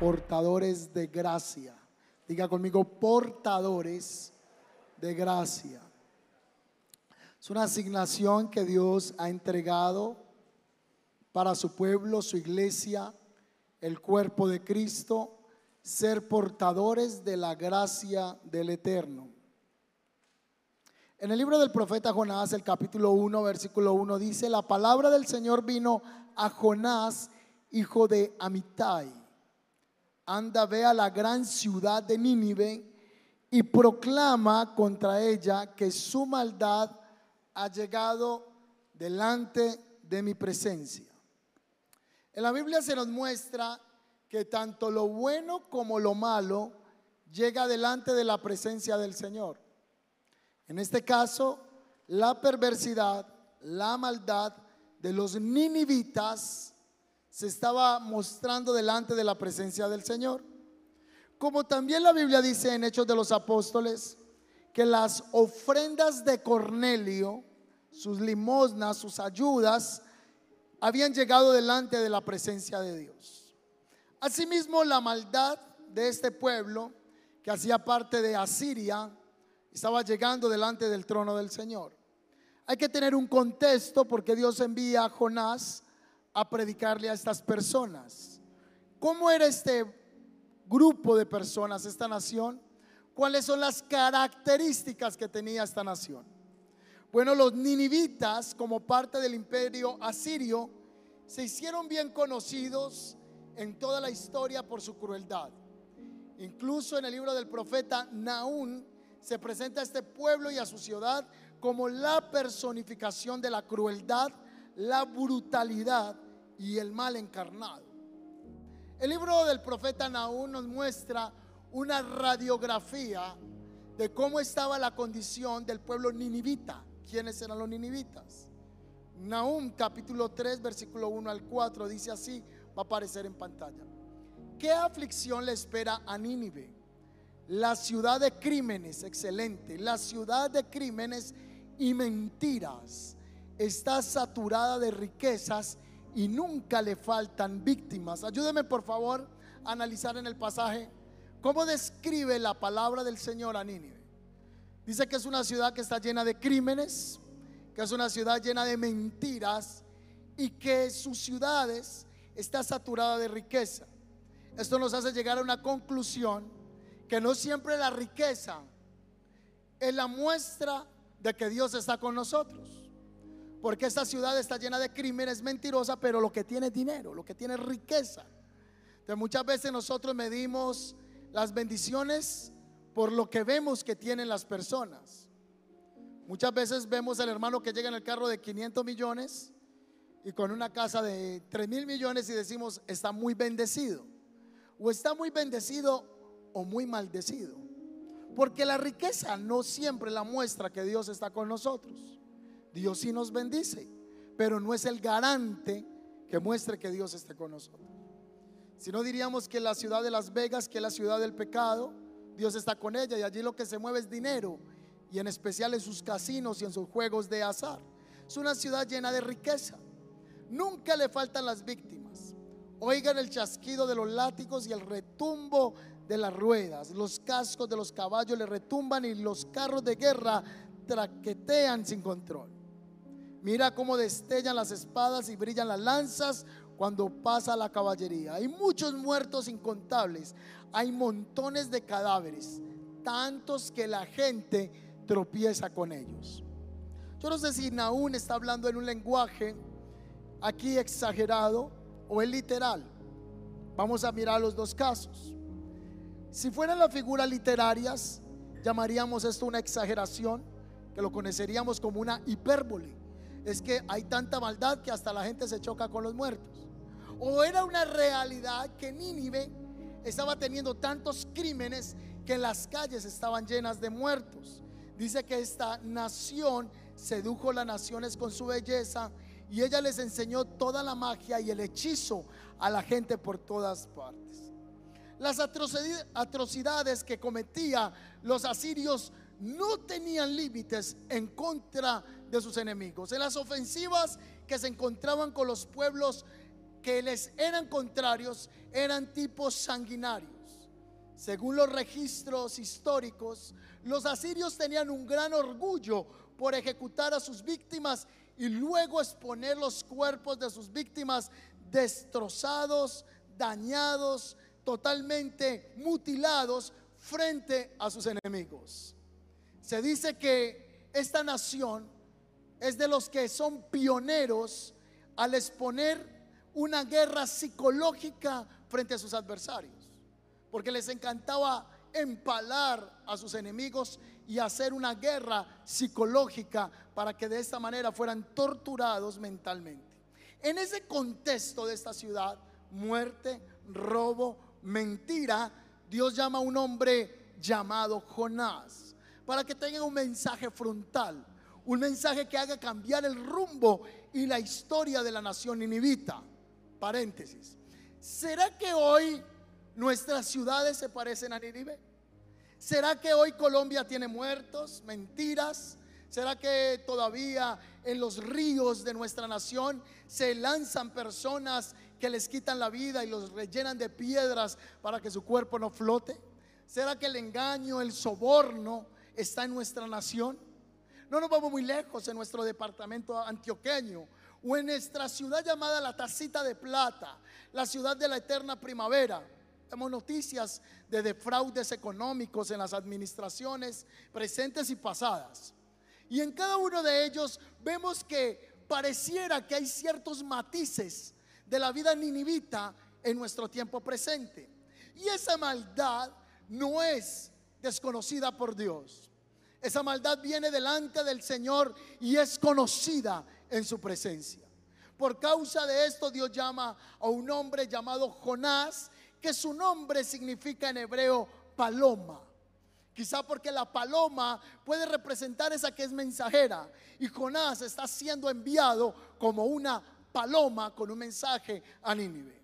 portadores de gracia. Diga conmigo, portadores de gracia. Es una asignación que Dios ha entregado para su pueblo, su iglesia, el cuerpo de Cristo, ser portadores de la gracia del Eterno. En el libro del profeta Jonás, el capítulo 1, versículo 1, dice, la palabra del Señor vino a Jonás, hijo de Amitai anda, ve a la gran ciudad de Nínive y proclama contra ella que su maldad ha llegado delante de mi presencia. En la Biblia se nos muestra que tanto lo bueno como lo malo llega delante de la presencia del Señor. En este caso, la perversidad, la maldad de los ninivitas se estaba mostrando delante de la presencia del Señor. Como también la Biblia dice en Hechos de los Apóstoles, que las ofrendas de Cornelio, sus limosnas, sus ayudas, habían llegado delante de la presencia de Dios. Asimismo, la maldad de este pueblo, que hacía parte de Asiria, estaba llegando delante del trono del Señor. Hay que tener un contexto porque Dios envía a Jonás a predicarle a estas personas. ¿Cómo era este grupo de personas, esta nación? ¿Cuáles son las características que tenía esta nación? Bueno, los ninivitas, como parte del imperio asirio, se hicieron bien conocidos en toda la historia por su crueldad. Incluso en el libro del profeta Naún se presenta a este pueblo y a su ciudad como la personificación de la crueldad la brutalidad y el mal encarnado. El libro del profeta Naúm nos muestra una radiografía de cómo estaba la condición del pueblo ninivita. ¿Quiénes eran los ninivitas? Nahum capítulo 3 versículo 1 al 4 dice así, va a aparecer en pantalla. ¿Qué aflicción le espera a Nínive? La ciudad de crímenes, excelente, la ciudad de crímenes y mentiras está saturada de riquezas y nunca le faltan víctimas. Ayúdeme por favor a analizar en el pasaje cómo describe la palabra del Señor a Nínive. Dice que es una ciudad que está llena de crímenes, que es una ciudad llena de mentiras y que sus ciudades está saturada de riqueza. Esto nos hace llegar a una conclusión que no siempre la riqueza es la muestra de que Dios está con nosotros. Porque esta ciudad está llena de crímenes, mentirosa, pero lo que tiene es dinero, lo que tiene es riqueza. Entonces muchas veces nosotros medimos las bendiciones por lo que vemos que tienen las personas. Muchas veces vemos al hermano que llega en el carro de 500 millones y con una casa de 3 mil millones y decimos, está muy bendecido. O está muy bendecido o muy maldecido. Porque la riqueza no siempre la muestra que Dios está con nosotros. Dios sí nos bendice, pero no es el garante que muestre que Dios esté con nosotros. Si no diríamos que la ciudad de Las Vegas, que es la ciudad del pecado, Dios está con ella y allí lo que se mueve es dinero y en especial en sus casinos y en sus juegos de azar. Es una ciudad llena de riqueza. Nunca le faltan las víctimas. Oigan el chasquido de los látigos y el retumbo de las ruedas. Los cascos de los caballos le retumban y los carros de guerra traquetean sin control. Mira cómo destellan las espadas y brillan las lanzas cuando pasa la caballería. Hay muchos muertos incontables. Hay montones de cadáveres, tantos que la gente tropieza con ellos. Yo no sé si Naún está hablando en un lenguaje aquí exagerado o en literal. Vamos a mirar los dos casos. Si fueran las figuras literarias, llamaríamos esto una exageración, que lo conoceríamos como una hipérbole es que hay tanta maldad que hasta la gente se choca con los muertos. O era una realidad que Nínive estaba teniendo tantos crímenes que las calles estaban llenas de muertos. dice que esta nación sedujo las naciones con su belleza y ella les enseñó toda la magia y el hechizo a la gente por todas partes. Las atrocidades que cometía los asirios no tenían límites en contra de sus enemigos. En las ofensivas que se encontraban con los pueblos que les eran contrarios, eran tipos sanguinarios. Según los registros históricos, los asirios tenían un gran orgullo por ejecutar a sus víctimas y luego exponer los cuerpos de sus víctimas destrozados, dañados, totalmente mutilados frente a sus enemigos. Se dice que esta nación es de los que son pioneros al exponer una guerra psicológica frente a sus adversarios, porque les encantaba empalar a sus enemigos y hacer una guerra psicológica para que de esta manera fueran torturados mentalmente. En ese contexto de esta ciudad, muerte, robo, mentira, Dios llama a un hombre llamado Jonás para que tenga un mensaje frontal, un mensaje que haga cambiar el rumbo y la historia de la nación ninivita. Paréntesis. ¿Será que hoy nuestras ciudades se parecen a Nínive? ¿Será que hoy Colombia tiene muertos, mentiras? ¿Será que todavía en los ríos de nuestra nación se lanzan personas que les quitan la vida y los rellenan de piedras para que su cuerpo no flote? ¿Será que el engaño, el soborno está en nuestra nación? No nos vamos muy lejos en nuestro departamento antioqueño o en nuestra ciudad llamada la Tacita de Plata, la ciudad de la eterna primavera. Tenemos noticias de defraudes económicos en las administraciones presentes y pasadas. Y en cada uno de ellos vemos que pareciera que hay ciertos matices de la vida ninivita en nuestro tiempo presente. Y esa maldad no es desconocida por Dios. Esa maldad viene delante del Señor y es conocida en su presencia. Por causa de esto Dios llama a un hombre llamado Jonás, que su nombre significa en hebreo paloma. Quizá porque la paloma puede representar esa que es mensajera y Jonás está siendo enviado como una paloma con un mensaje a Nínive.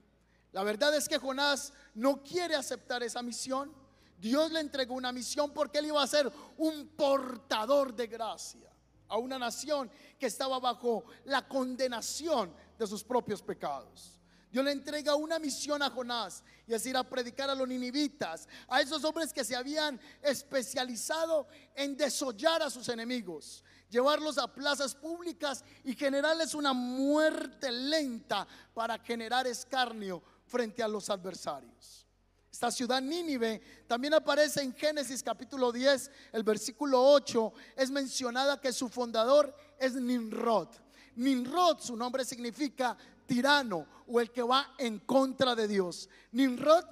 La verdad es que Jonás no quiere aceptar esa misión. Dios le entregó una misión porque él iba a ser un portador de gracia a una nación que estaba bajo la condenación de sus propios pecados. Dios le entrega una misión a Jonás y es ir a predicar a los ninivitas, a esos hombres que se habían especializado en desollar a sus enemigos, llevarlos a plazas públicas y generarles una muerte lenta para generar escarnio frente a los adversarios. Esta ciudad Nínive también aparece en Génesis capítulo 10, el versículo 8, es mencionada que su fundador es Nimrod. Nimrod, su nombre significa tirano o el que va en contra de Dios. Nimrod,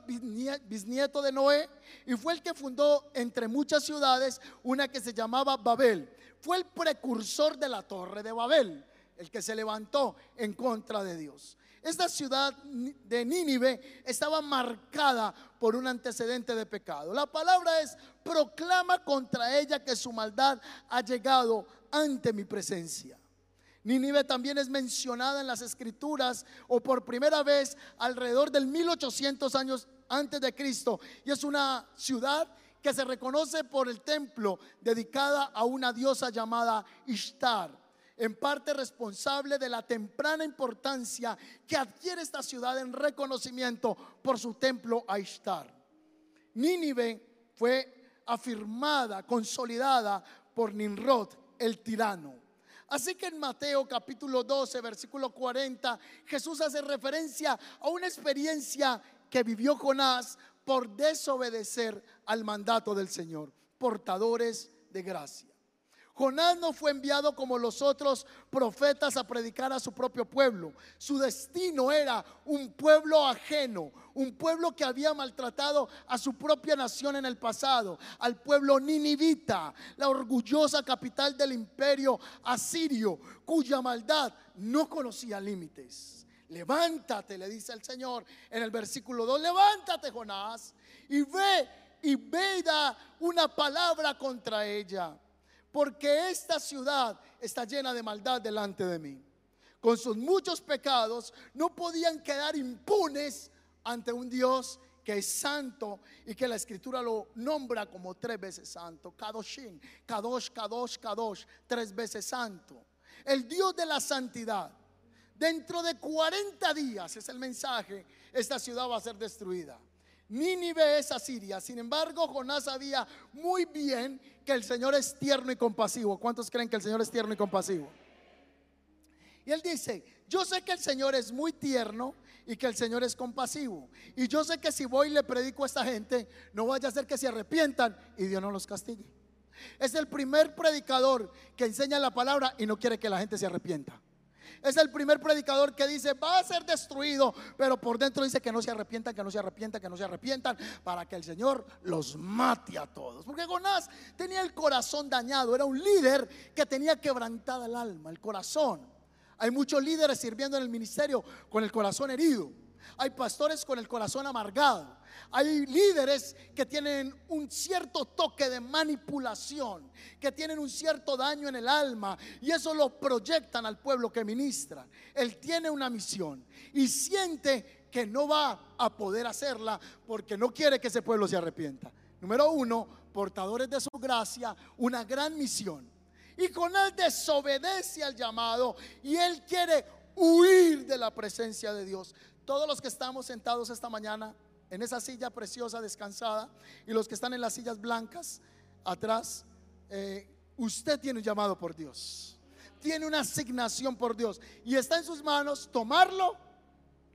bisnieto de Noé, y fue el que fundó entre muchas ciudades una que se llamaba Babel. Fue el precursor de la torre de Babel, el que se levantó en contra de Dios. Esta ciudad de Nínive estaba marcada por un antecedente de pecado. La palabra es, proclama contra ella que su maldad ha llegado ante mi presencia. Nínive también es mencionada en las escrituras o por primera vez alrededor del 1800 años antes de Cristo y es una ciudad que se reconoce por el templo dedicada a una diosa llamada Ishtar en parte responsable de la temprana importancia que adquiere esta ciudad en reconocimiento por su templo a Ishtar. Nínive fue afirmada, consolidada por Nimrod, el tirano. Así que en Mateo capítulo 12, versículo 40, Jesús hace referencia a una experiencia que vivió Jonás por desobedecer al mandato del Señor, portadores de gracia. Jonás no fue enviado como los otros profetas a predicar a su propio pueblo. Su destino era un pueblo ajeno, un pueblo que había maltratado a su propia nación en el pasado, al pueblo ninivita, la orgullosa capital del imperio asirio, cuya maldad no conocía límites. Levántate, le dice el Señor en el versículo 2, levántate Jonás y ve y ve da una palabra contra ella porque esta ciudad está llena de maldad delante de mí. Con sus muchos pecados no podían quedar impunes ante un Dios que es santo y que la escritura lo nombra como tres veces santo. Kadoshin, Kadosh, Kadosh, Kadosh, tres veces santo. El Dios de la santidad. Dentro de 40 días, es el mensaje, esta ciudad va a ser destruida. Nínive es Asiria. Sin embargo, Jonás sabía muy bien que el Señor es tierno y compasivo. ¿Cuántos creen que el Señor es tierno y compasivo? Y él dice, yo sé que el Señor es muy tierno y que el Señor es compasivo. Y yo sé que si voy y le predico a esta gente, no vaya a ser que se arrepientan y Dios no los castigue. Es el primer predicador que enseña la palabra y no quiere que la gente se arrepienta. Es el primer predicador que dice, va a ser destruido, pero por dentro dice que no se arrepientan, que no se arrepientan, que no se arrepientan, para que el Señor los mate a todos. Porque Jonás tenía el corazón dañado, era un líder que tenía quebrantada el alma, el corazón. Hay muchos líderes sirviendo en el ministerio con el corazón herido. Hay pastores con el corazón amargado. Hay líderes que tienen un cierto toque de manipulación, que tienen un cierto daño en el alma y eso lo proyectan al pueblo que ministra. Él tiene una misión y siente que no va a poder hacerla porque no quiere que ese pueblo se arrepienta. Número uno, portadores de su gracia, una gran misión. Y con él desobedece al llamado y él quiere huir de la presencia de Dios. Todos los que estamos sentados esta mañana en esa silla preciosa descansada y los que están en las sillas blancas atrás, eh, usted tiene un llamado por Dios. Tiene una asignación por Dios y está en sus manos tomarlo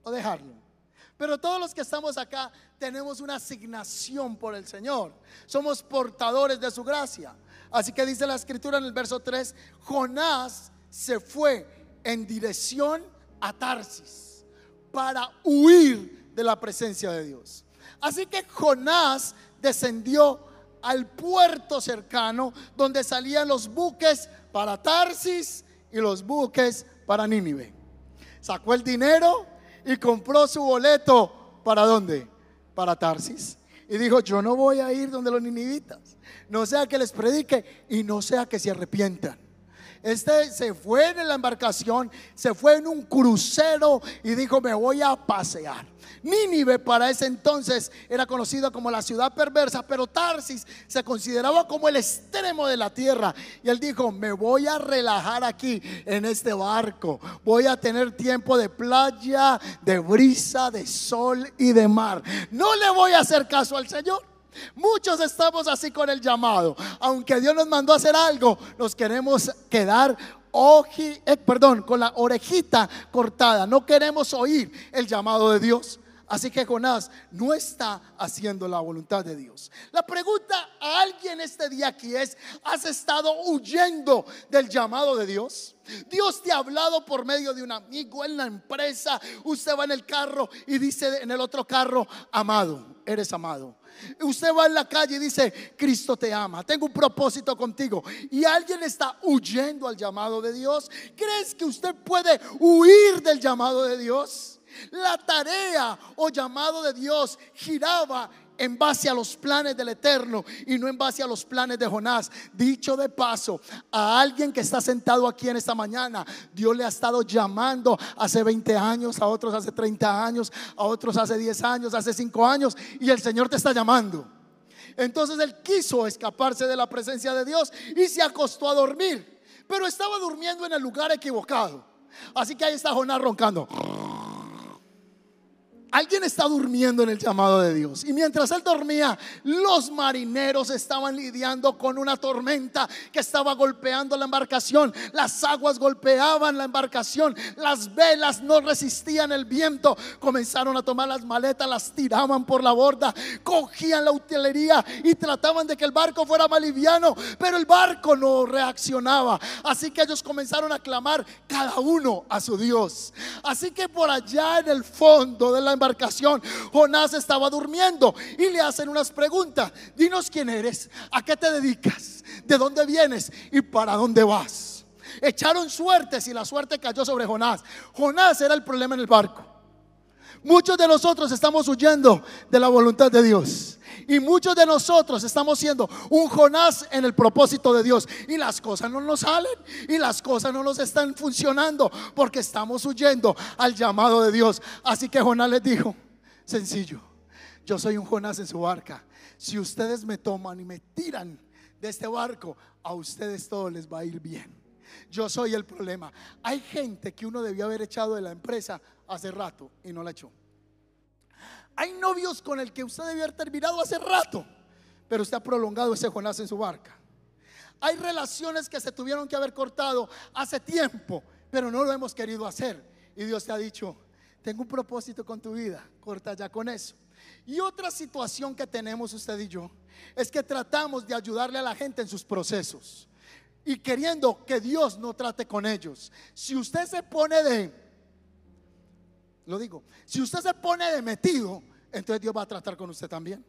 o dejarlo. Pero todos los que estamos acá tenemos una asignación por el Señor. Somos portadores de su gracia. Así que dice la escritura en el verso 3, Jonás se fue en dirección a Tarsis para huir de la presencia de Dios. Así que Jonás descendió al puerto cercano donde salían los buques para Tarsis y los buques para Nínive. Sacó el dinero y compró su boleto para dónde? Para Tarsis. Y dijo, yo no voy a ir donde los ninivitas no sea que les predique y no sea que se arrepientan. Este se fue en la embarcación, se fue en un crucero y dijo, me voy a pasear. Nínive para ese entonces era conocida como la ciudad perversa, pero Tarsis se consideraba como el extremo de la tierra. Y él dijo, me voy a relajar aquí en este barco. Voy a tener tiempo de playa, de brisa, de sol y de mar. No le voy a hacer caso al Señor. Muchos estamos así con el llamado. Aunque Dios nos mandó a hacer algo, nos queremos quedar oji, eh, perdón, con la orejita cortada. No queremos oír el llamado de Dios. Así que Jonás no está haciendo la voluntad de Dios. La pregunta a alguien este día aquí es, ¿has estado huyendo del llamado de Dios? Dios te ha hablado por medio de un amigo en la empresa. Usted va en el carro y dice en el otro carro, amado, eres amado. Usted va en la calle y dice, Cristo te ama, tengo un propósito contigo. Y alguien está huyendo al llamado de Dios. ¿Crees que usted puede huir del llamado de Dios? La tarea o llamado de Dios giraba en base a los planes del Eterno y no en base a los planes de Jonás. Dicho de paso, a alguien que está sentado aquí en esta mañana, Dios le ha estado llamando hace 20 años, a otros hace 30 años, a otros hace 10 años, hace 5 años, y el Señor te está llamando. Entonces él quiso escaparse de la presencia de Dios y se acostó a dormir, pero estaba durmiendo en el lugar equivocado. Así que ahí está Jonás roncando. Alguien está durmiendo en el llamado de Dios. Y mientras él dormía, los marineros estaban lidiando con una tormenta que estaba golpeando la embarcación. Las aguas golpeaban la embarcación. Las velas no resistían el viento. Comenzaron a tomar las maletas, las tiraban por la borda, cogían la utilería y trataban de que el barco fuera más liviano. Pero el barco no reaccionaba. Así que ellos comenzaron a clamar cada uno a su Dios. Así que por allá en el fondo de la embarcación, Jonás estaba durmiendo y le hacen unas preguntas. Dinos quién eres, a qué te dedicas, de dónde vienes y para dónde vas. Echaron suertes y la suerte cayó sobre Jonás. Jonás era el problema en el barco. Muchos de nosotros estamos huyendo de la voluntad de Dios. Y muchos de nosotros estamos siendo un Jonás en el propósito de Dios. Y las cosas no nos salen. Y las cosas no nos están funcionando. Porque estamos huyendo al llamado de Dios. Así que Jonás les dijo, sencillo, yo soy un Jonás en su barca. Si ustedes me toman y me tiran de este barco, a ustedes todo les va a ir bien. Yo soy el problema. Hay gente que uno debió haber echado de la empresa hace rato y no la echó. Hay novios con el que usted debió haber terminado hace rato, pero usted ha prolongado ese Jonás en su barca. Hay relaciones que se tuvieron que haber cortado hace tiempo, pero no lo hemos querido hacer. Y Dios te ha dicho, tengo un propósito con tu vida, corta ya con eso. Y otra situación que tenemos usted y yo es que tratamos de ayudarle a la gente en sus procesos y queriendo que Dios no trate con ellos. Si usted se pone de, lo digo, si usted se pone de metido, entonces Dios va a tratar con usted también.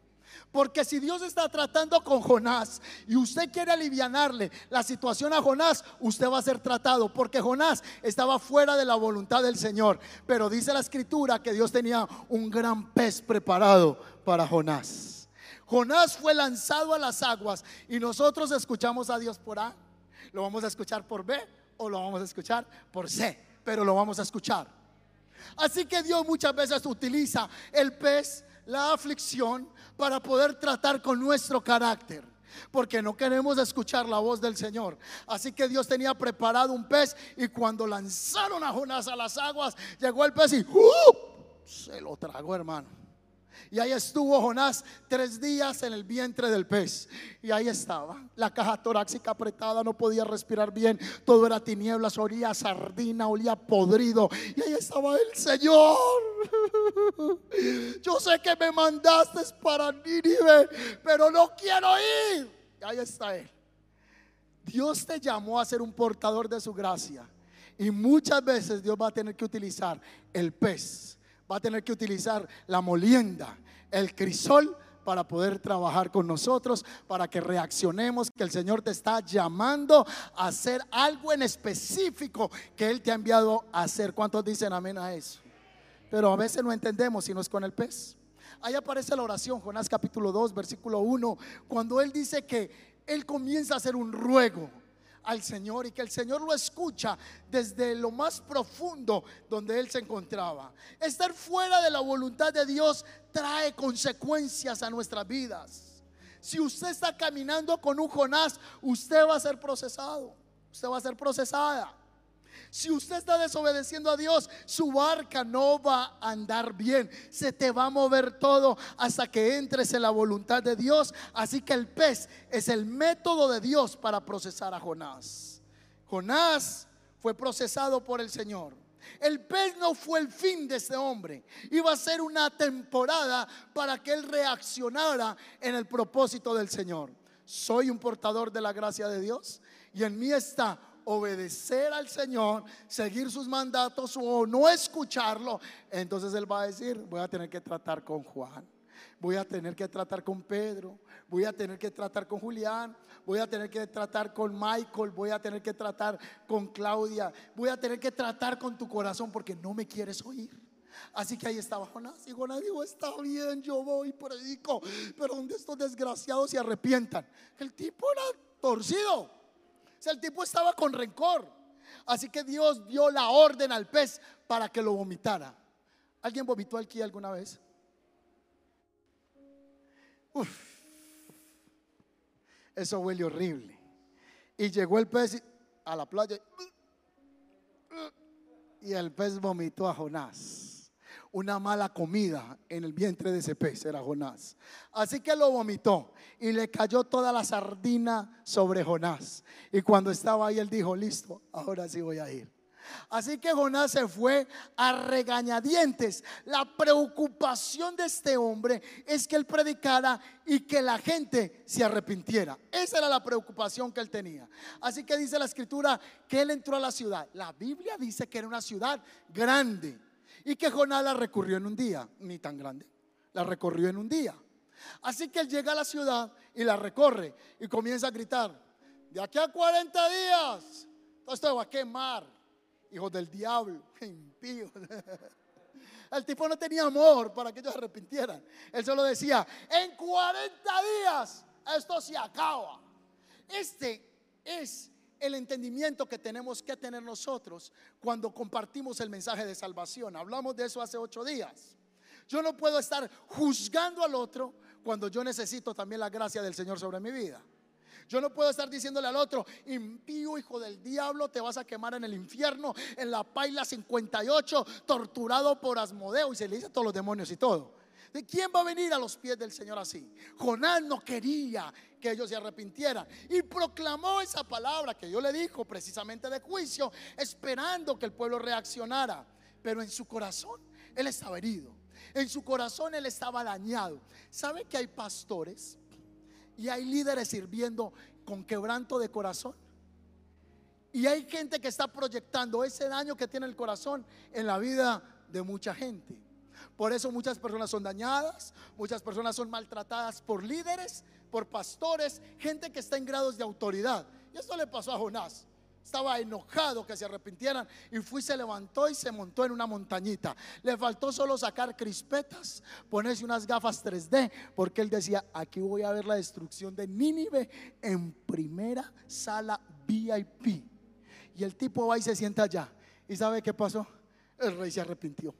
Porque si Dios está tratando con Jonás y usted quiere alivianarle la situación a Jonás, usted va a ser tratado. Porque Jonás estaba fuera de la voluntad del Señor. Pero dice la escritura que Dios tenía un gran pez preparado para Jonás. Jonás fue lanzado a las aguas y nosotros escuchamos a Dios por A. Lo vamos a escuchar por B o lo vamos a escuchar por C. Pero lo vamos a escuchar. Así que Dios muchas veces utiliza el pez, la aflicción, para poder tratar con nuestro carácter. Porque no queremos escuchar la voz del Señor. Así que Dios tenía preparado un pez y cuando lanzaron a Jonás a las aguas, llegó el pez y ¡uh! se lo tragó, hermano. Y ahí estuvo Jonás tres días en el vientre del pez. Y ahí estaba, la caja torácica apretada, no podía respirar bien. Todo era tinieblas, olía sardina, olía podrido. Y ahí estaba el Señor. Yo sé que me mandaste para Nínive, pero no quiero ir. Y ahí está Él. Dios te llamó a ser un portador de su gracia. Y muchas veces Dios va a tener que utilizar el pez va a tener que utilizar la molienda, el crisol para poder trabajar con nosotros, para que reaccionemos, que el Señor te está llamando a hacer algo en específico que Él te ha enviado a hacer. ¿Cuántos dicen amén a eso? Pero a veces no entendemos si no es con el pez. Ahí aparece la oración, Jonás capítulo 2, versículo 1, cuando Él dice que Él comienza a hacer un ruego al Señor y que el Señor lo escucha desde lo más profundo donde él se encontraba. Estar fuera de la voluntad de Dios trae consecuencias a nuestras vidas. Si usted está caminando con un Jonás, usted va a ser procesado, usted va a ser procesada. Si usted está desobedeciendo a Dios, su barca no va a andar bien. Se te va a mover todo hasta que entres en la voluntad de Dios. Así que el pez es el método de Dios para procesar a Jonás. Jonás fue procesado por el Señor. El pez no fue el fin de este hombre. Iba a ser una temporada para que él reaccionara en el propósito del Señor. Soy un portador de la gracia de Dios y en mí está obedecer al Señor, seguir sus mandatos o no escucharlo, entonces Él va a decir, voy a tener que tratar con Juan, voy a tener que tratar con Pedro, voy a tener que tratar con Julián, voy a tener que tratar con Michael, voy a tener que tratar con Claudia, voy a tener que tratar con tu corazón porque no me quieres oír. Así que ahí estaba Jonás. Y Jonás dijo, está bien, yo voy predico. Pero donde estos desgraciados se arrepientan. El tipo era torcido el tipo estaba con rencor. Así que Dios dio la orden al pez para que lo vomitara. ¿Alguien vomitó aquí alguna vez? Eso huele horrible. Y llegó el pez a la playa y el pez vomitó a Jonás una mala comida en el vientre de ese pez, era Jonás. Así que lo vomitó y le cayó toda la sardina sobre Jonás. Y cuando estaba ahí, él dijo, listo, ahora sí voy a ir. Así que Jonás se fue a regañadientes. La preocupación de este hombre es que él predicara y que la gente se arrepintiera. Esa era la preocupación que él tenía. Así que dice la escritura que él entró a la ciudad. La Biblia dice que era una ciudad grande y que Jonás la recurrió en un día, ni tan grande, la recorrió en un día. Así que él llega a la ciudad y la recorre y comienza a gritar, de aquí a 40 días, todo esto va a quemar, hijos del diablo, impíos. El tipo no tenía amor para que ellos se arrepintieran. Él solo decía, en 40 días esto se acaba. Este es el entendimiento que tenemos que tener nosotros cuando compartimos el mensaje de salvación. Hablamos de eso hace ocho días. Yo no puedo estar juzgando al otro cuando yo necesito también la gracia del Señor sobre mi vida. Yo no puedo estar diciéndole al otro, impío hijo del diablo, te vas a quemar en el infierno, en la paila 58, torturado por Asmodeo. Y se le dice a todos los demonios y todo. ¿De quién va a venir a los pies del Señor así? Jonás no quería que ellos se arrepintieran y proclamó esa palabra que yo le dijo precisamente de juicio, esperando que el pueblo reaccionara. Pero en su corazón él estaba herido, en su corazón él estaba dañado. ¿Sabe que hay pastores y hay líderes sirviendo con quebranto de corazón? Y hay gente que está proyectando ese daño que tiene el corazón en la vida de mucha gente. Por eso muchas personas son dañadas, muchas personas son maltratadas por líderes, por pastores, gente que está en grados de autoridad. Y esto le pasó a Jonás. Estaba enojado que se arrepintieran y fue, se levantó y se montó en una montañita. Le faltó solo sacar crispetas, ponerse unas gafas 3D, porque él decía, aquí voy a ver la destrucción de Nínive en primera sala VIP. Y el tipo va y se sienta allá. ¿Y sabe qué pasó? El rey se arrepintió.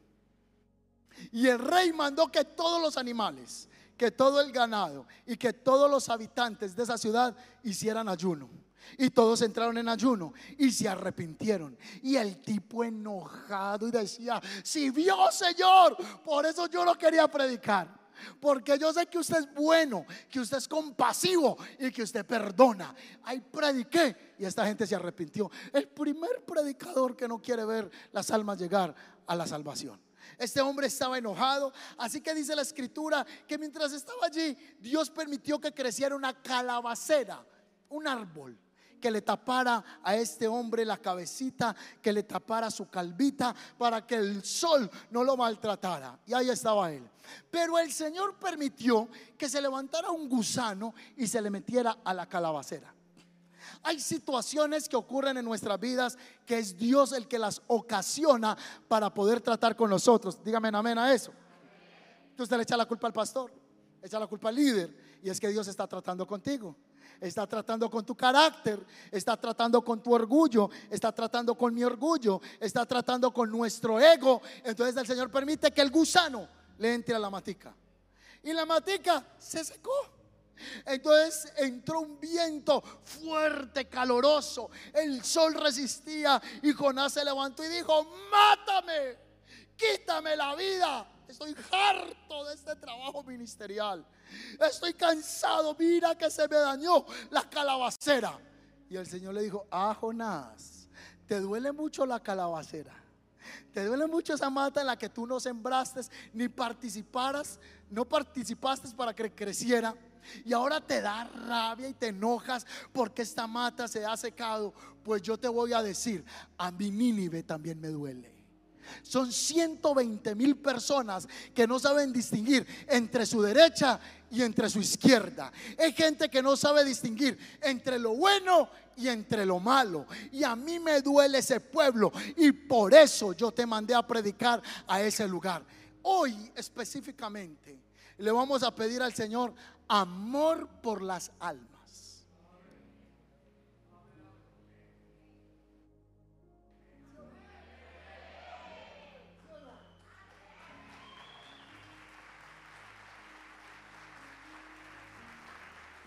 Y el rey mandó que todos los animales, que todo el ganado y que todos los habitantes de esa ciudad hicieran ayuno. Y todos entraron en ayuno y se arrepintieron. Y el tipo enojado y decía, si vio Señor, por eso yo no quería predicar. Porque yo sé que usted es bueno, que usted es compasivo y que usted perdona. Ahí prediqué y esta gente se arrepintió. El primer predicador que no quiere ver las almas llegar a la salvación. Este hombre estaba enojado. Así que dice la escritura que mientras estaba allí, Dios permitió que creciera una calabacera, un árbol que le tapara a este hombre la cabecita, que le tapara su calvita para que el sol no lo maltratara. Y ahí estaba él. Pero el Señor permitió que se levantara un gusano y se le metiera a la calabacera. Hay situaciones que ocurren en nuestras vidas que es Dios el que las ocasiona para poder tratar con nosotros. Dígame amén a eso. Entonces le echa la culpa al pastor, echa la culpa al líder y es que Dios está tratando contigo. Está tratando con tu carácter, está tratando con tu orgullo, está tratando con mi orgullo, está tratando con nuestro ego. Entonces el Señor permite que el gusano le entre a la matica. Y la matica se secó. Entonces entró un viento fuerte, caloroso. El sol resistía y Jonás se levantó y dijo, mátame, quítame la vida. Estoy harto de este trabajo ministerial. Estoy cansado. Mira que se me dañó la calabacera. Y el Señor le dijo, ah, Jonás, ¿te duele mucho la calabacera? ¿Te duele mucho esa mata en la que tú no sembraste ni participaras? No participaste para que creciera. Y ahora te da rabia y te enojas porque esta mata se ha secado. Pues yo te voy a decir, a mi Nínive también me duele. Son 120 mil personas que no saben distinguir entre su derecha y entre su izquierda. Hay gente que no sabe distinguir entre lo bueno y entre lo malo. Y a mí me duele ese pueblo y por eso yo te mandé a predicar a ese lugar. Hoy específicamente le vamos a pedir al Señor amor por las almas.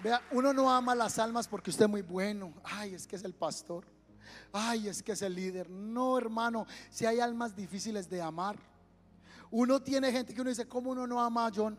Vea, uno no ama las almas porque usted es muy bueno. Ay, es que es el pastor. Ay, es que es el líder. No, hermano, si hay almas difíciles de amar. Uno tiene gente que uno dice, ¿cómo uno no ama a John?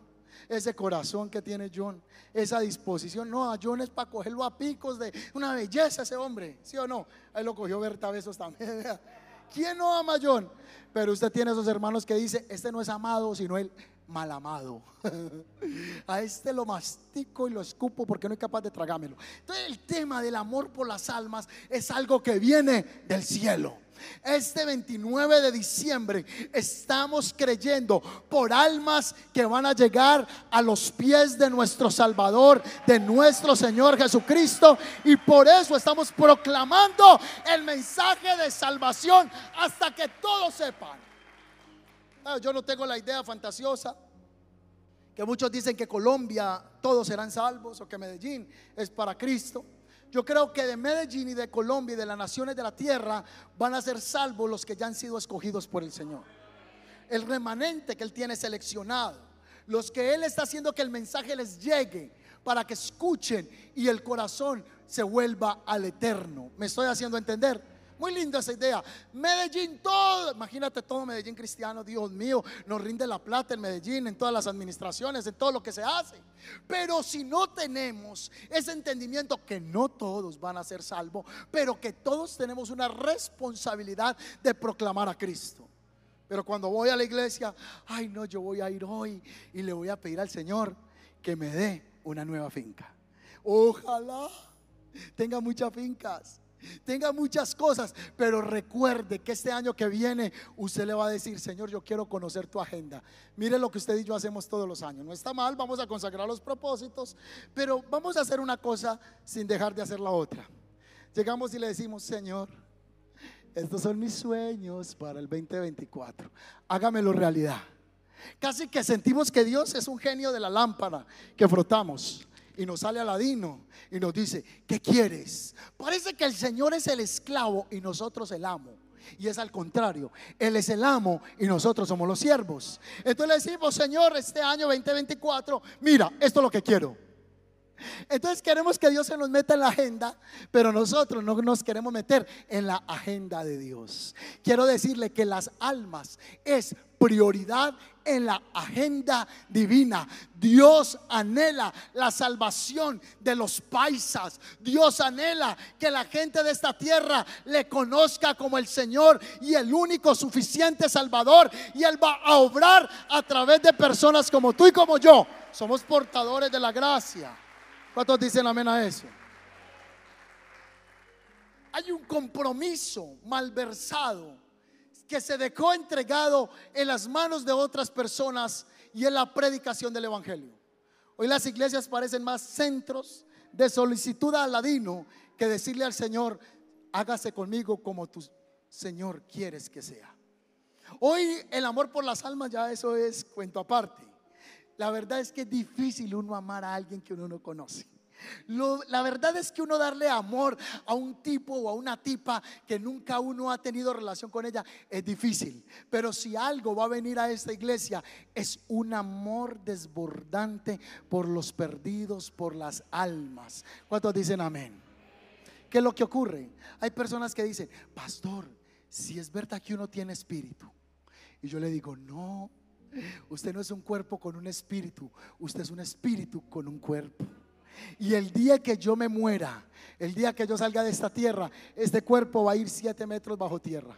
Ese corazón que tiene John, esa disposición. No, a John es para cogerlo a picos de una belleza ese hombre, ¿sí o no? Ahí lo cogió Berta Besos también. ¿Quién no ama a John? Pero usted tiene esos hermanos que dice, este no es amado, sino el mal amado. a este lo mastico y lo escupo porque no es capaz de tragármelo. Entonces el tema del amor por las almas es algo que viene del cielo. Este 29 de diciembre estamos creyendo por almas que van a llegar a los pies de nuestro Salvador, de nuestro Señor Jesucristo. Y por eso estamos proclamando el mensaje de salvación hasta que todos sepan Ah, yo no tengo la idea fantasiosa que muchos dicen que Colombia todos serán salvos o que Medellín es para Cristo. Yo creo que de Medellín y de Colombia y de las naciones de la tierra van a ser salvos los que ya han sido escogidos por el Señor. El remanente que Él tiene seleccionado. Los que Él está haciendo que el mensaje les llegue para que escuchen y el corazón se vuelva al eterno. ¿Me estoy haciendo entender? Muy linda esa idea. Medellín, todo, imagínate todo Medellín cristiano, Dios mío, nos rinde la plata en Medellín, en todas las administraciones, en todo lo que se hace. Pero si no tenemos ese entendimiento que no todos van a ser salvos, pero que todos tenemos una responsabilidad de proclamar a Cristo. Pero cuando voy a la iglesia, ay no, yo voy a ir hoy y le voy a pedir al Señor que me dé una nueva finca. Ojalá tenga muchas fincas tenga muchas cosas, pero recuerde que este año que viene usted le va a decir, Señor, yo quiero conocer tu agenda. Mire lo que usted y yo hacemos todos los años. No está mal, vamos a consagrar los propósitos, pero vamos a hacer una cosa sin dejar de hacer la otra. Llegamos y le decimos, Señor, estos son mis sueños para el 2024. Hágamelo realidad. Casi que sentimos que Dios es un genio de la lámpara que frotamos y nos sale Aladino y nos dice, ¿qué quieres? Parece que el Señor es el esclavo y nosotros el amo. Y es al contrario, Él es el amo y nosotros somos los siervos. Entonces le decimos, Señor, este año 2024, mira, esto es lo que quiero. Entonces queremos que Dios se nos meta en la agenda, pero nosotros no nos queremos meter en la agenda de Dios. Quiero decirle que las almas es prioridad en la agenda divina. Dios anhela la salvación de los paisas. Dios anhela que la gente de esta tierra le conozca como el Señor y el único suficiente Salvador. Y Él va a obrar a través de personas como tú y como yo. Somos portadores de la gracia. ¿Cuántos dicen amén a eso? Hay un compromiso malversado que se dejó entregado en las manos de otras personas y en la predicación del Evangelio. Hoy las iglesias parecen más centros de solicitud a ladino que decirle al Señor, hágase conmigo como tu Señor quieres que sea. Hoy el amor por las almas ya eso es cuento aparte. La verdad es que es difícil uno amar a alguien que uno no conoce. la verdad es que uno darle amor a un tipo o a una tipa que nunca uno ha tenido relación con ella es difícil. Pero si algo va a venir a esta iglesia es un amor desbordante por los perdidos, por las almas. ¿Cuántos dicen amén? ¿Qué es lo que ocurre? Hay personas que dicen, pastor, si es verdad que uno tiene espíritu. Y yo le digo, no, Usted no es un cuerpo con un espíritu, usted es un espíritu con un cuerpo. Y el día que yo me muera, el día que yo salga de esta tierra, este cuerpo va a ir siete metros bajo tierra.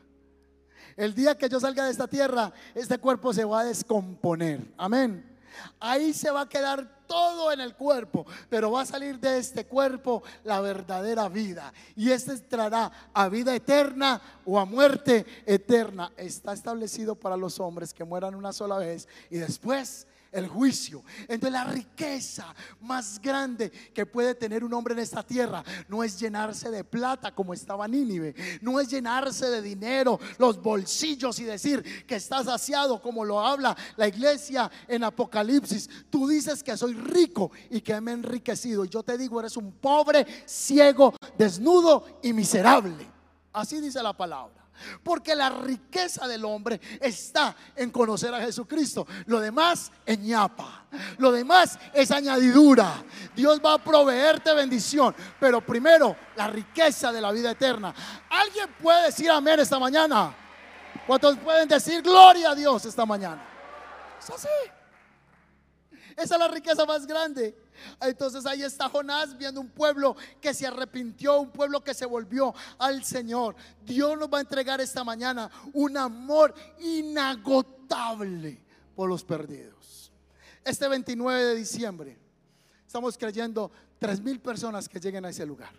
El día que yo salga de esta tierra, este cuerpo se va a descomponer. Amén. Ahí se va a quedar todo en el cuerpo, pero va a salir de este cuerpo la verdadera vida. Y este traerá a vida eterna o a muerte eterna. Está establecido para los hombres que mueran una sola vez y después el juicio. Entonces la riqueza más grande que puede tener un hombre en esta tierra no es llenarse de plata como estaba Nínive, no es llenarse de dinero, los bolsillos y decir que estás saciado como lo habla la iglesia en Apocalipsis. Tú dices que soy rico y que me he enriquecido. Y yo te digo, eres un pobre, ciego, desnudo y miserable. Así dice la palabra. Porque la riqueza del hombre está en conocer a Jesucristo. Lo demás es ñapa. Lo demás es añadidura. Dios va a proveerte bendición. Pero primero, la riqueza de la vida eterna. ¿Alguien puede decir amén esta mañana? ¿Cuántos pueden decir gloria a Dios esta mañana? Es así. Esa es la riqueza más grande. Entonces ahí está Jonás viendo un pueblo que se arrepintió, un pueblo que se volvió al Señor. Dios nos va a entregar esta mañana un amor inagotable por los perdidos. Este 29 de diciembre estamos creyendo tres mil personas que lleguen a ese lugar.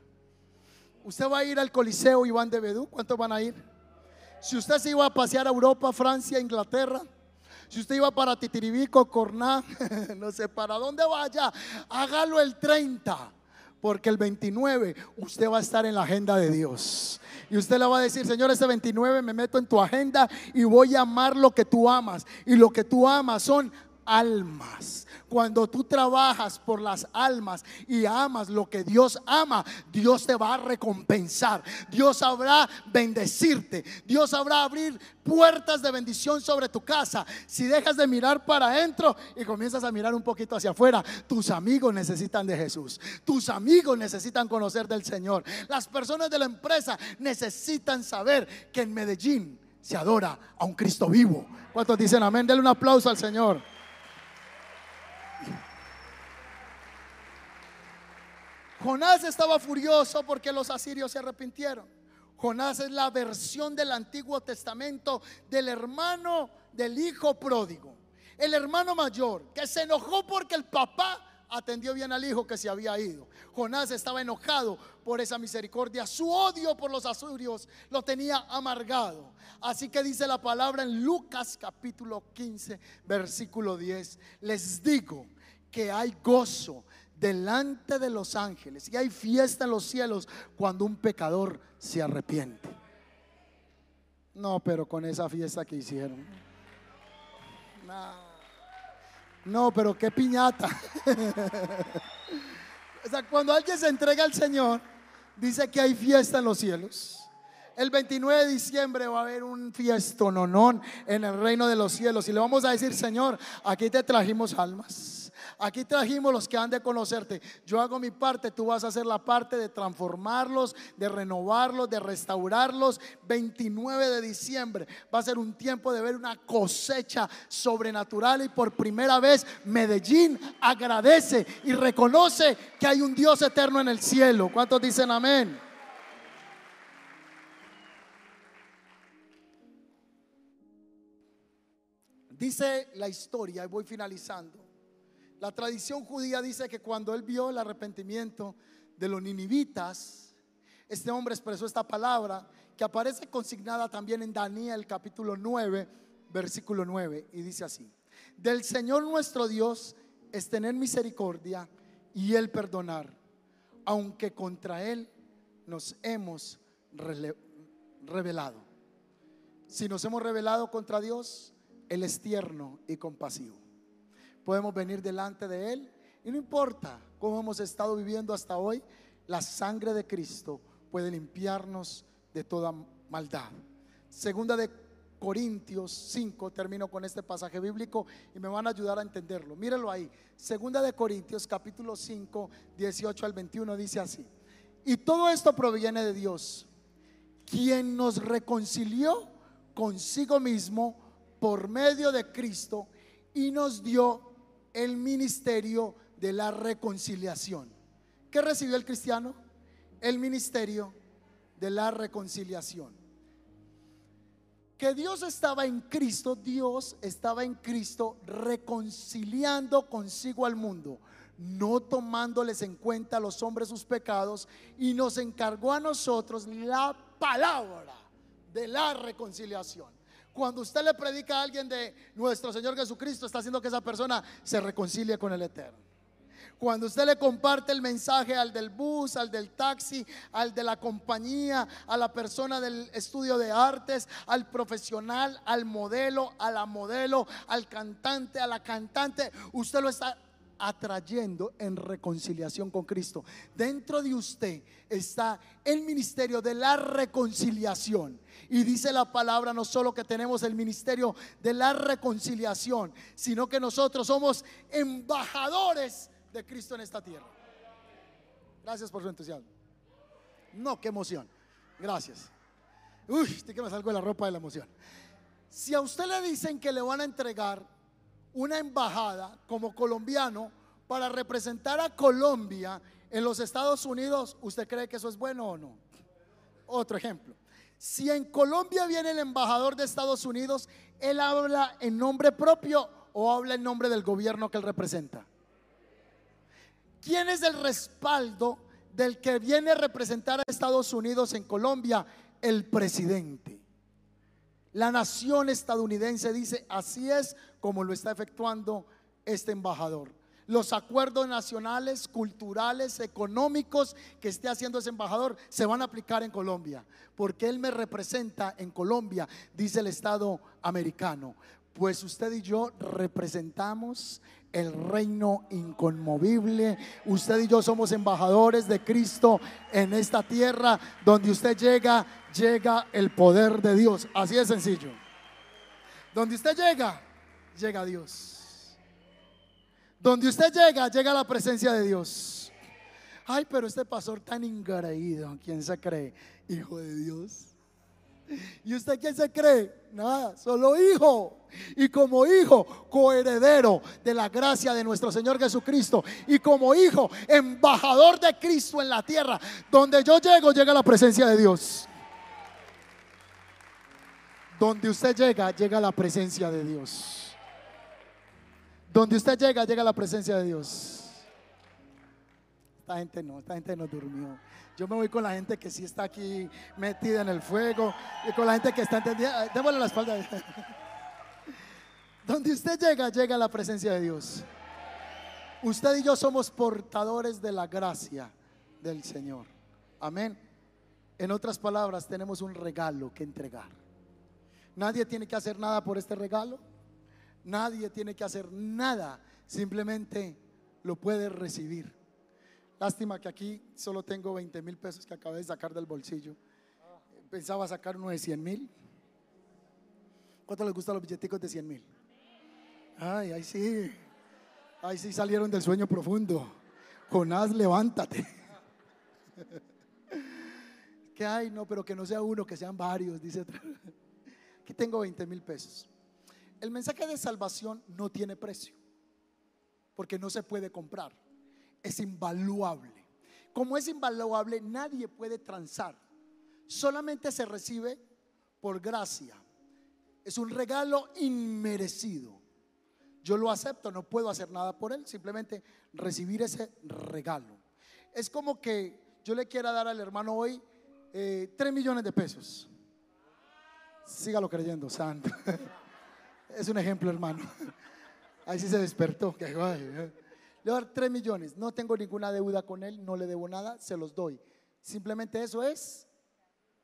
Usted va a ir al Coliseo Iván de Bedú. ¿Cuántos van a ir? Si usted se iba a pasear a Europa, Francia, Inglaterra, si usted iba para Titiribico, Corná, no sé para dónde vaya, hágalo el 30. porque el 29 usted va a estar en la agenda de Dios. Y usted le va a decir, Señor, este 29 me meto en tu agenda y voy a amar lo que tú amas. Y lo que tú amas son almas. Cuando tú trabajas por las almas y amas lo que Dios ama, Dios te va a recompensar. Dios sabrá bendecirte. Dios sabrá abrir puertas de bendición sobre tu casa. Si dejas de mirar para adentro y comienzas a mirar un poquito hacia afuera, tus amigos necesitan de Jesús. Tus amigos necesitan conocer del Señor. Las personas de la empresa necesitan saber que en Medellín se adora a un Cristo vivo. ¿Cuántos dicen amén? Denle un aplauso al Señor. Jonás estaba furioso porque los asirios se arrepintieron. Jonás es la versión del Antiguo Testamento del hermano del hijo pródigo. El hermano mayor que se enojó porque el papá atendió bien al hijo que se había ido. Jonás estaba enojado por esa misericordia. Su odio por los asirios lo tenía amargado. Así que dice la palabra en Lucas capítulo 15, versículo 10. Les digo que hay gozo delante de los ángeles y hay fiesta en los cielos cuando un pecador se arrepiente. No, pero con esa fiesta que hicieron. No, pero qué piñata. o sea, cuando alguien se entrega al Señor, dice que hay fiesta en los cielos. El 29 de diciembre va a haber un fiestononón en el reino de los cielos y le vamos a decir, Señor, aquí te trajimos almas. Aquí trajimos los que han de conocerte. Yo hago mi parte, tú vas a hacer la parte de transformarlos, de renovarlos, de restaurarlos. 29 de diciembre va a ser un tiempo de ver una cosecha sobrenatural y por primera vez Medellín agradece y reconoce que hay un Dios eterno en el cielo. ¿Cuántos dicen amén? Dice la historia, y voy finalizando, la tradición judía dice que cuando él vio el arrepentimiento de los ninivitas, este hombre expresó esta palabra que aparece consignada también en Daniel capítulo 9, versículo 9, y dice así, del Señor nuestro Dios es tener misericordia y el perdonar, aunque contra Él nos hemos revelado. Si nos hemos revelado contra Dios, Él es tierno y compasivo podemos venir delante de Él. Y no importa cómo hemos estado viviendo hasta hoy, la sangre de Cristo puede limpiarnos de toda maldad. Segunda de Corintios 5, termino con este pasaje bíblico y me van a ayudar a entenderlo. Mírenlo ahí. Segunda de Corintios capítulo 5, 18 al 21 dice así. Y todo esto proviene de Dios, quien nos reconcilió consigo mismo por medio de Cristo y nos dio el ministerio de la reconciliación. ¿Qué recibió el cristiano? El ministerio de la reconciliación. Que Dios estaba en Cristo, Dios estaba en Cristo reconciliando consigo al mundo, no tomándoles en cuenta a los hombres sus pecados y nos encargó a nosotros la palabra de la reconciliación. Cuando usted le predica a alguien de nuestro Señor Jesucristo, está haciendo que esa persona se reconcilie con el Eterno. Cuando usted le comparte el mensaje al del bus, al del taxi, al de la compañía, a la persona del estudio de artes, al profesional, al modelo, a la modelo, al cantante, a la cantante, usted lo está atrayendo en reconciliación con Cristo. Dentro de usted está el ministerio de la reconciliación. Y dice la palabra no solo que tenemos el ministerio de la reconciliación, sino que nosotros somos embajadores de Cristo en esta tierra. Gracias por su entusiasmo. No, qué emoción. Gracias. Uy, que me salgo de la ropa de la emoción. Si a usted le dicen que le van a entregar una embajada como colombiano para representar a Colombia en los Estados Unidos, ¿usted cree que eso es bueno o no? Otro ejemplo. Si en Colombia viene el embajador de Estados Unidos, ¿él habla en nombre propio o habla en nombre del gobierno que él representa? ¿Quién es el respaldo del que viene a representar a Estados Unidos en Colombia? El presidente. La nación estadounidense dice, así es como lo está efectuando este embajador. los acuerdos nacionales, culturales, económicos que esté haciendo ese embajador se van a aplicar en Colombia, porque él me representa en Colombia, dice el Estado americano. Pues usted y yo representamos el reino inconmovible. Usted y yo somos embajadores de Cristo en esta tierra. Donde usted llega, llega el poder de Dios. Así de sencillo. Donde usted llega, llega Dios. Donde usted llega, llega la presencia de Dios. Ay, pero este pastor tan ingreído, ¿quién se cree? Hijo de Dios. ¿Y usted quién se cree? Nada, solo hijo. Y como hijo, coheredero de la gracia de nuestro Señor Jesucristo. Y como hijo, embajador de Cristo en la tierra. Donde yo llego, llega la presencia de Dios. Donde usted llega, llega la presencia de Dios. Donde usted llega, llega la presencia de Dios. Esta gente no, esta durmió. Yo me voy con la gente que sí está aquí metida en el fuego y con la gente que está entendida. Démosle la espalda. Donde usted llega, llega la presencia de Dios. Usted y yo somos portadores de la gracia del Señor. Amén. En otras palabras, tenemos un regalo que entregar. Nadie tiene que hacer nada por este regalo. Nadie tiene que hacer nada, simplemente lo puede recibir. Lástima que aquí solo tengo 20 mil pesos que acabé de sacar del bolsillo. Pensaba sacar uno de 100 mil. ¿Cuánto les gustan los billeticos de 100 mil? Ay, ahí sí. Ahí sí salieron del sueño profundo. Jonás, levántate. que hay, no, pero que no sea uno, que sean varios, dice. Aquí tengo 20 mil pesos. El mensaje de salvación no tiene precio, porque no se puede comprar, es invaluable. Como es invaluable, nadie puede transar, solamente se recibe por gracia. Es un regalo inmerecido. Yo lo acepto, no puedo hacer nada por él, simplemente recibir ese regalo. Es como que yo le quiera dar al hermano hoy eh, 3 millones de pesos. Sígalo creyendo, santo. Es un ejemplo, hermano. Ahí sí se despertó. Le voy a dar 3 millones. No tengo ninguna deuda con él, no le debo nada, se los doy. Simplemente eso es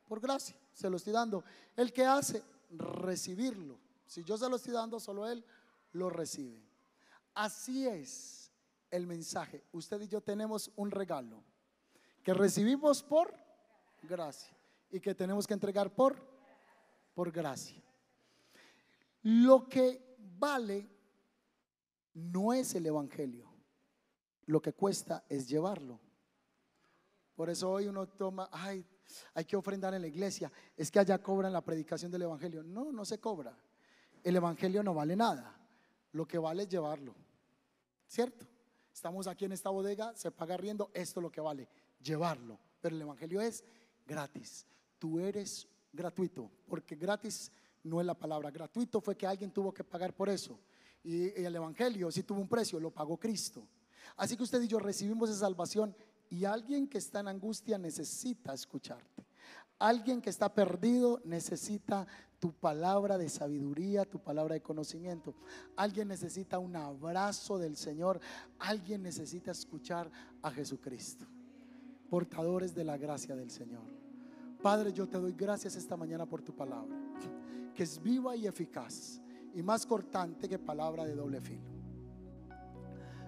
por gracia. Se lo estoy dando. El que hace, recibirlo. Si yo se lo estoy dando, solo él lo recibe. Así es el mensaje. Usted y yo tenemos un regalo que recibimos por gracia y que tenemos que entregar por, por gracia. Lo que vale no es el Evangelio, lo que cuesta es llevarlo. Por eso hoy uno toma, ay, hay que ofrendar en la iglesia, es que allá cobran la predicación del Evangelio. No, no se cobra. El Evangelio no vale nada, lo que vale es llevarlo. ¿Cierto? Estamos aquí en esta bodega, se paga riendo, esto es lo que vale, llevarlo. Pero el Evangelio es gratis. Tú eres gratuito, porque gratis no es la palabra. Gratuito fue que alguien tuvo que pagar por eso. Y el Evangelio si tuvo un precio, lo pagó Cristo. Así que usted y yo recibimos esa salvación y alguien que está en angustia necesita escucharte. Alguien que está perdido necesita tu palabra de sabiduría, tu palabra de conocimiento. Alguien necesita un abrazo del Señor. Alguien necesita escuchar a Jesucristo. Portadores de la gracia del Señor. Padre, yo te doy gracias esta mañana por tu palabra que es viva y eficaz y más cortante que palabra de doble filo.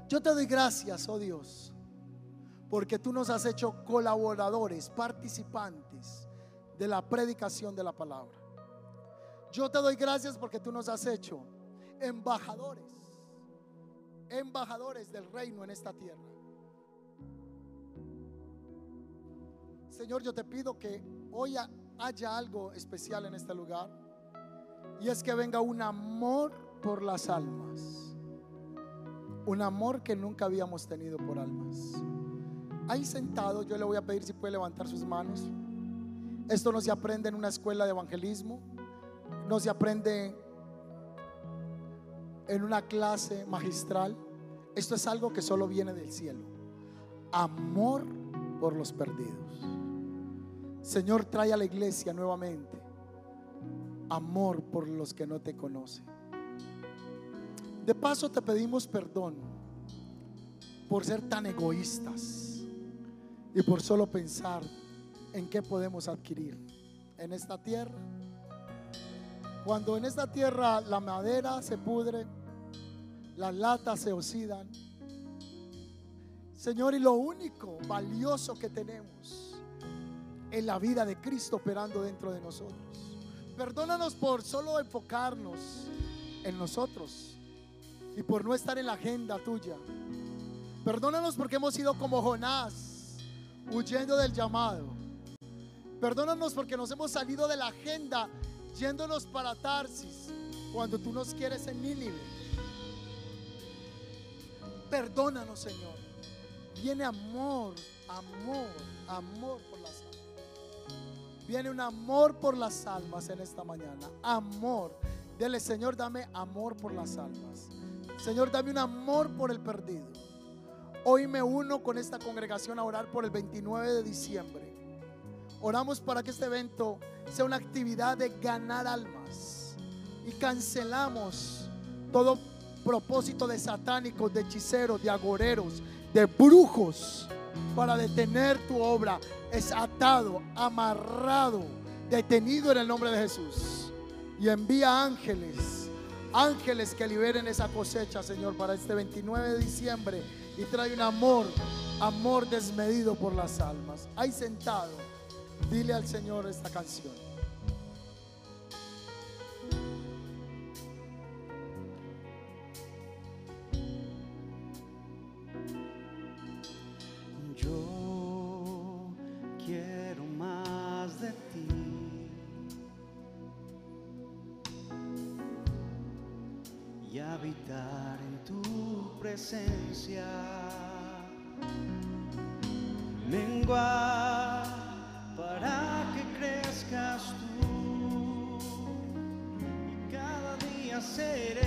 Yo te doy gracias, oh Dios, porque tú nos has hecho colaboradores, participantes de la predicación de la palabra. Yo te doy gracias porque tú nos has hecho embajadores, embajadores del reino en esta tierra. Señor, yo te pido que hoy haya algo especial en este lugar y es que venga un amor por las almas. Un amor que nunca habíamos tenido por almas. Ahí sentado, yo le voy a pedir si puede levantar sus manos. Esto no se aprende en una escuela de evangelismo. No se aprende en una clase magistral. Esto es algo que solo viene del cielo. Amor por los perdidos. Señor, trae a la iglesia nuevamente amor por los que no te conocen. De paso te pedimos perdón por ser tan egoístas y por solo pensar en qué podemos adquirir en esta tierra. Cuando en esta tierra la madera se pudre, las latas se oxidan, Señor, y lo único valioso que tenemos es la vida de Cristo operando dentro de nosotros. Perdónanos por solo enfocarnos en nosotros y por no estar en la agenda tuya. Perdónanos porque hemos sido como Jonás, huyendo del llamado. Perdónanos porque nos hemos salido de la agenda yéndonos para Tarsis cuando tú nos quieres en Nínive. Perdónanos, Señor. Viene amor, amor, amor por las almas. Viene un amor por las almas en esta mañana. Amor. Dile, Señor, dame amor por las almas. Señor, dame un amor por el perdido. Hoy me uno con esta congregación a orar por el 29 de diciembre. Oramos para que este evento sea una actividad de ganar almas. Y cancelamos todo propósito de satánicos, de hechiceros, de agoreros, de brujos para detener tu obra. Es atado, amarrado, detenido en el nombre de Jesús. Y envía ángeles, ángeles que liberen esa cosecha, Señor, para este 29 de diciembre. Y trae un amor, amor desmedido por las almas. Ahí sentado, dile al Señor esta canción. Habitar en tu presencia. Menguar para que crezcas tú. Y cada día seré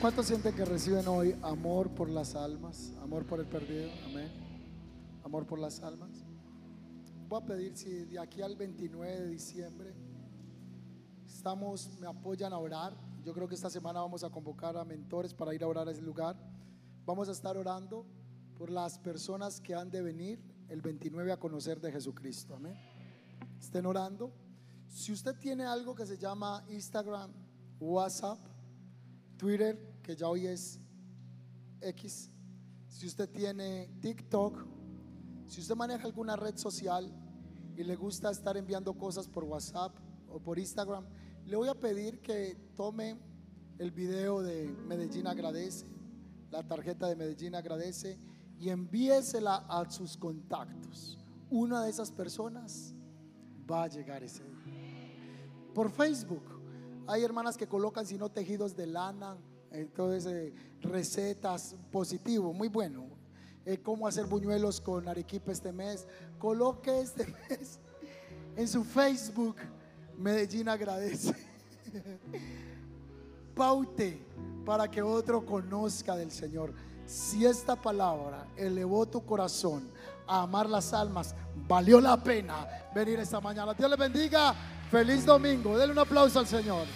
¿Cuántos sienten que reciben hoy amor por las almas? Amor por el perdido. Amén. Amor por las almas. Voy a pedir si de aquí al 29 de diciembre estamos, me apoyan a orar. Yo creo que esta semana vamos a convocar a mentores para ir a orar a ese lugar. Vamos a estar orando por las personas que han de venir el 29 a conocer de Jesucristo. Amén. Estén orando. Si usted tiene algo que se llama Instagram, WhatsApp, Twitter, que ya hoy es X, si usted tiene TikTok, si usted maneja alguna red social y le gusta estar enviando cosas por WhatsApp o por Instagram, le voy a pedir que tome el video de Medellín Agradece, la tarjeta de Medellín Agradece y envíesela a sus contactos. Una de esas personas va a llegar ese día. Por Facebook, hay hermanas que colocan, si no, tejidos de lana, entonces eh, recetas positivo, muy bueno. Eh, cómo hacer buñuelos con arequipa este mes. Coloque este mes en su Facebook. Medellín agradece. Paute para que otro conozca del Señor. Si esta palabra elevó tu corazón a amar las almas, valió la pena venir esta mañana. Dios le bendiga. Feliz domingo. Denle un aplauso al Señor.